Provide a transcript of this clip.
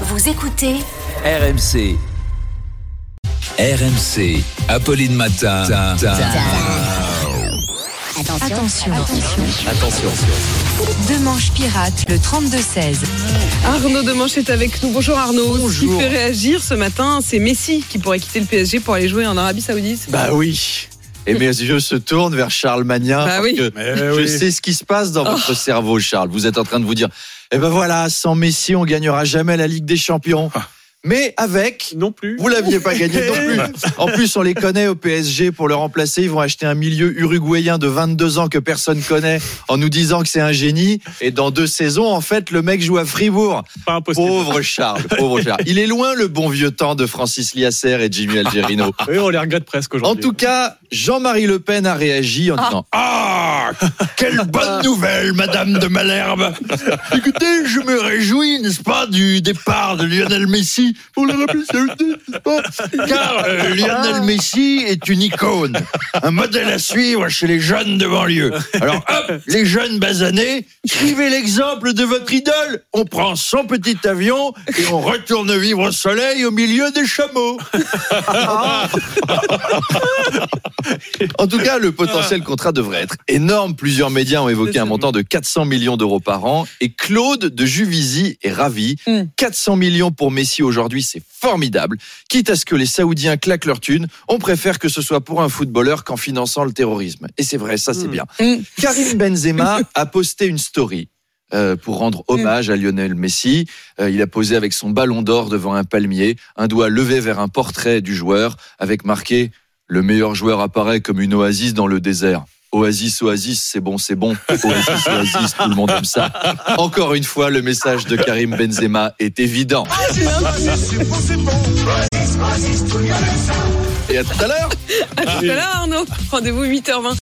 Vous écoutez RMC. RMC. Apolline Matin. Attention. Attention, Attention. Demanche pirate, le 32-16. Arnaud Demanche est avec nous. Bonjour Arnaud. Ce qui fait réagir ce matin, c'est Messi qui pourrait quitter le PSG pour aller jouer en Arabie Saoudite. Bah oui. Et mes yeux se tournent vers Charles Magnin. Bah parce oui. que je sais ce qui se passe dans votre cerveau, Charles. Vous êtes en train de vous dire, eh ben voilà, sans Messi, on gagnera jamais la Ligue des Champions. Mais avec, Non plus. vous l'aviez pas gagné non plus. En plus, on les connaît au PSG pour le remplacer. Ils vont acheter un milieu uruguayen de 22 ans que personne connaît en nous disant que c'est un génie. Et dans deux saisons, en fait, le mec joue à Fribourg. Pas impossible. Pauvre Charles, pauvre Charles. Il est loin le bon vieux temps de Francis Liasser et Jimmy Algerino. Oui, on les regrette presque En aujourd'hui. tout cas, Jean-Marie Le Pen a réagi en disant Ah Quelle bonne nouvelle, Madame de Malherbe. Écoutez, je me réjouis, n'est-ce pas, du départ de Lionel Messi. Pour l'Arabie Saoudite, n'est-ce pas? Car euh, Lionel Messi est une icône, un modèle à suivre chez les jeunes de banlieue. Alors hop, les jeunes basanés, suivez l'exemple de votre idole. On prend son petit avion et on retourne vivre au soleil au milieu des chameaux. En tout cas, le potentiel contrat devrait être énorme. Plusieurs médias ont évoqué un montant de 400 millions d'euros par an. Et Claude de Juvisy est ravi. Mm. 400 millions pour Messi aujourd'hui, c'est formidable. Quitte à ce que les Saoudiens claquent leur thune, on préfère que ce soit pour un footballeur qu'en finançant le terrorisme. Et c'est vrai, ça c'est Mm. bien. Mm. Karim Benzema a posté une story. euh, pour rendre hommage à Lionel Messi, Euh, il a posé avec son ballon d'or devant un palmier, un doigt levé vers un portrait du joueur, avec marqué le meilleur joueur apparaît comme une oasis dans le désert. Oasis, oasis, c'est bon, c'est bon. Oasis, oasis, tout le monde aime ça. Encore une fois, le message de Karim Benzema est évident. Et à tout à l'heure. À tout à l'heure Arnaud. Rendez-vous 8h20.